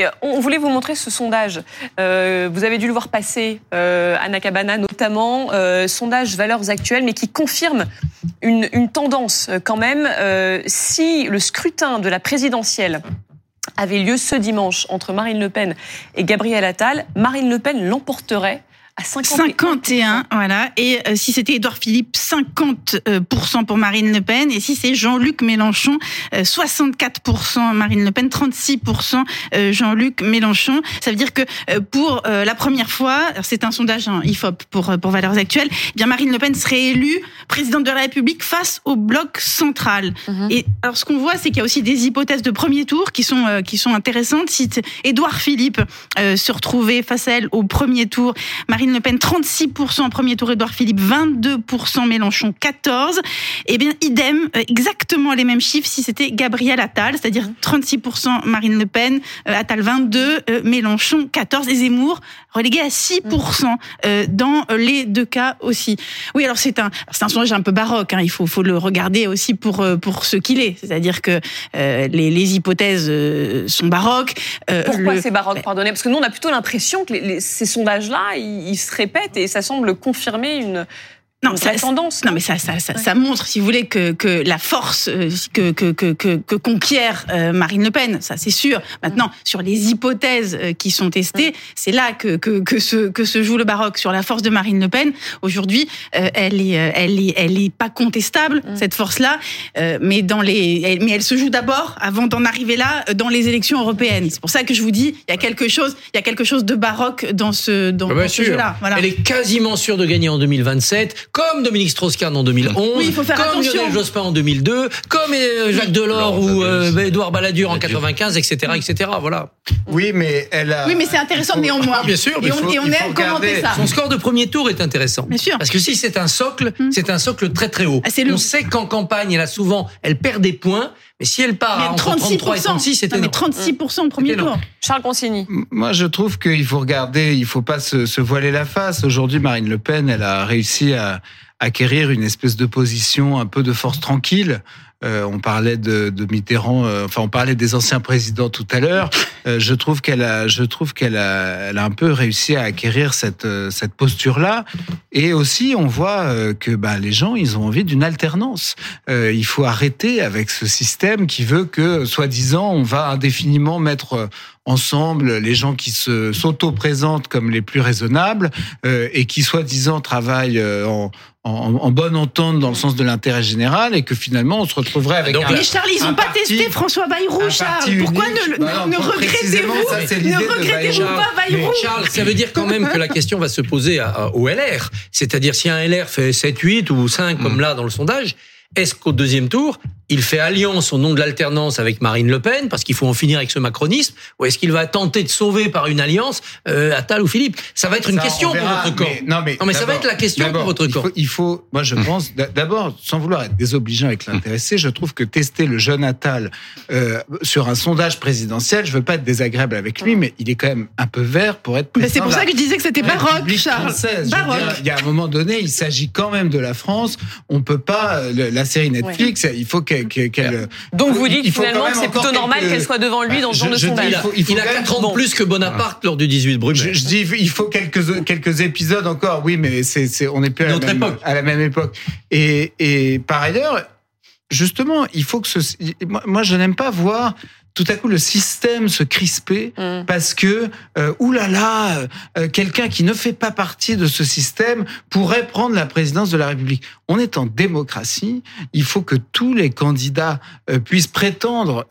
Et on voulait vous montrer ce sondage. vous avez dû le voir passer, Anna Cabana notamment, sondage valeurs actuelles, mais qui confirme une, une tendance quand même. si le scrutin de la présidentielle avait lieu ce dimanche entre Marine Le Pen et Gabriel Attal, Marine Le Pen l'emporterait 51. voilà. Et euh, si c'était Édouard Philippe, 50% euh, pour Marine Le Pen. Et si c'est Jean-Luc Mélenchon, 64% euh, Marine Le Pen, 36% Jean-Luc Mélenchon. Ça veut dire que pour la première fois, c'est un sondage hein, IFOP pour pour Valeurs Actuelles, eh bien Marine Le Pen serait élue présidente de la République face au bloc central. Mhm. Et alors ce qu'on voit, c'est qu'il y a aussi des hypothèses de premier tour qui sont qui sont intéressantes. Si Édouard Philippe se retrouvait face à elle au premier tour, Marine le Pen 36% en premier tour, Edouard Philippe 22%, Mélenchon 14%. Eh bien, idem, euh, exactement les mêmes chiffres si c'était Gabriel Attal, c'est-à-dire 36% Marine Le Pen, euh, Attal 22%, euh, Mélenchon 14% et Zemmour relégué à 6% dans les deux cas aussi. Oui, alors c'est un, c'est un sondage un peu baroque, hein, il faut, faut le regarder aussi pour, pour ce qu'il est, c'est-à-dire que les, les hypothèses sont baroques. Pourquoi c'est baroque, pardonnez? Parce que nous, on a plutôt l'impression que ces sondages-là, ils se répète et ça semble confirmer une, non, ça, tendance. Non, mais ça, ça, ça, ça, montre, si vous voulez, que, que la force euh, que, que, que, que, conquiert euh, Marine Le Pen, ça c'est sûr. Maintenant, sur les hypothèses euh, qui sont testées, c'est là que, que, que, se, que se joue le baroque. Sur la force de Marine LePen, aujourd'hui, elle est, elle est, elle est pas contestable cette force-là, mais dans les, elle, mais elle se joue d'abord, avant d'en arriver là, dans les élections européennes. C'est pour ça que je vous dis, il y a quelque chose, il y a quelque chose de baroque dans ce, dans, ah, ce jeu-là. Voilà. Elle est quasiment sûre de gagner en 2027 comme Dominique Strauss-Kahn en 2011, comme Lionel Jospin en 2002, comme euh, Jacques Delors ou euh, Édouard Balladur en 95, etc., etc. Voilà. Oui, mais elle a. Oui, mais c'est intéressant néanmoins. Ah, bien sûr. Et on, et on aime commenter ça. Son score de premier tour est intéressant. Bien sûr. Parce que si c'est un socle, hmm. c'est un socle très très haut. Ah, on sait qu'en campagne, elle a souvent, elle perd des points. Mais si elle part entre 33 et 36, c'est Mais 36% au premier tour. Charles Consigny. Moi, je trouve qu'il faut regarder, il faut pas se, se voiler la face. Aujourd'hui, Marine Le Pen, elle a réussi à, acquérir une espèce de position un peu de force tranquille. Euh, on parlait de, de Mitterrand, euh, enfin on parlait des anciens présidents tout à l'heure. Euh, je trouve qu'elle a, je trouve qu'elle a, elle a un peu réussi à acquérir cette cette posture-là. Et aussi, on voit que bah, les gens, ils ont envie d'une alternance. il faut arrêter avec ce système qui veut que, soi-disant, on va indéfiniment mettre ensemble les gens qui se s'auto-présentent comme les plus raisonnables et qui soi-disant travaillent en, en, bonne entente dans le sens de l'intérêt général et que finalement on se retrouverait avec Donc, Mais Charles, ils n'ont pas testé François Bayrou, Charles. Pourquoi ne, bah ne regrettez-vous ne regrettez-vous pas Bayrou Charles, ça veut dire quand même que la question va se poser au LR. C'est-à-dire si un LR fait 7, 8 ou 5 comme mm. là dans le sondage, est-ce qu'au deuxième tour, il fait alliance au nom de l'alternance avec Marine Le Pen parce qu'il faut en finir avec ce macronisme ou est-ce qu'il va tenter de sauver par une alliance euh, Attal ou Philippe? Ça va être une question pour votre camp. non, mais, non, mais ça va être la question pour votre camp. Il faut, moi je pense, d'abord, sans vouloir être désobligeant avec l'intéressé, je trouve que tester le jeune Attal euh, sur un sondage présidentiel, je veux pas être désagréable avec lui, mais il est quand même un peu vert pour être président. C'est pour ça que je disais que c'était baroque, Charles. Baroque. il y a un moment donné, il s'agit quand même de la France. On peut pas euh, la série Netflix, il faut donc vous dites finalement que c'est plutôt normal qu'elle soit devant lui dans ce genre de sondage. Il, a 4 ans de plus que Bonaparte lors du 18 Brumaire. Je, dis il faut quelques quelques épisodes encore. Oui, mais c'est on n'est plus à la, même, à la, même, époque. Et, et par ailleurs, justement, il faut que ce moi je n'aime pas voir tout à coup le système se crisper mm. parce que euh, oulala, euh, quelqu'un qui ne fait pas partie de ce système pourrait prendre la présidence de la République. On est en démocratie, il faut que tous les candidats euh, puissent prétendre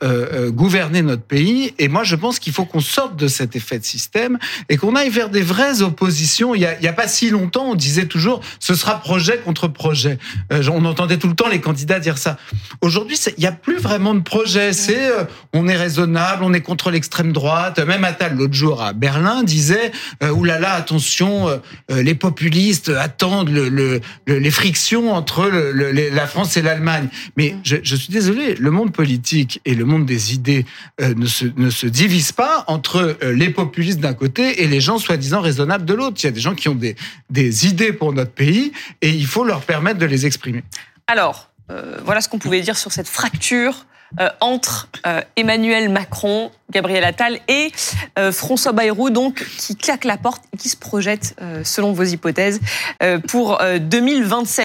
gouverner notre pays et moi je pense qu'il faut qu'on sorte de cet effet de système et qu'on aille vers des vraies oppositions. Il y a, pas si longtemps, on disait toujours ce sera projet contre projet. on entendait tout le temps les candidats dire ça. Aujourd'hui, il n'y a plus vraiment de projet. C'est on est raisonnable, on est contre l'extrême droite. Même Attal, l'autre jour à Berlin, disait euh, oulala, attention, euh, euh, les populistes attendent le, les frictions entre la France et l'Allemagne. Mais je, je, suis désolé, le monde politique et le monde des idées ne, se, ne se divisent pas entre les populistes d'un côté et les gens soi-disant raisonnables de l'autre. Il y a des gens qui ont des, des idées pour notre pays et il faut leur permettre de les exprimer. Alors, voilà ce qu'on pouvait dire sur cette fracture entre Emmanuel Macron, Gabriel Attal et François Bayrou, donc qui claque la porte et qui se projette, selon vos hypothèses, pour 2027.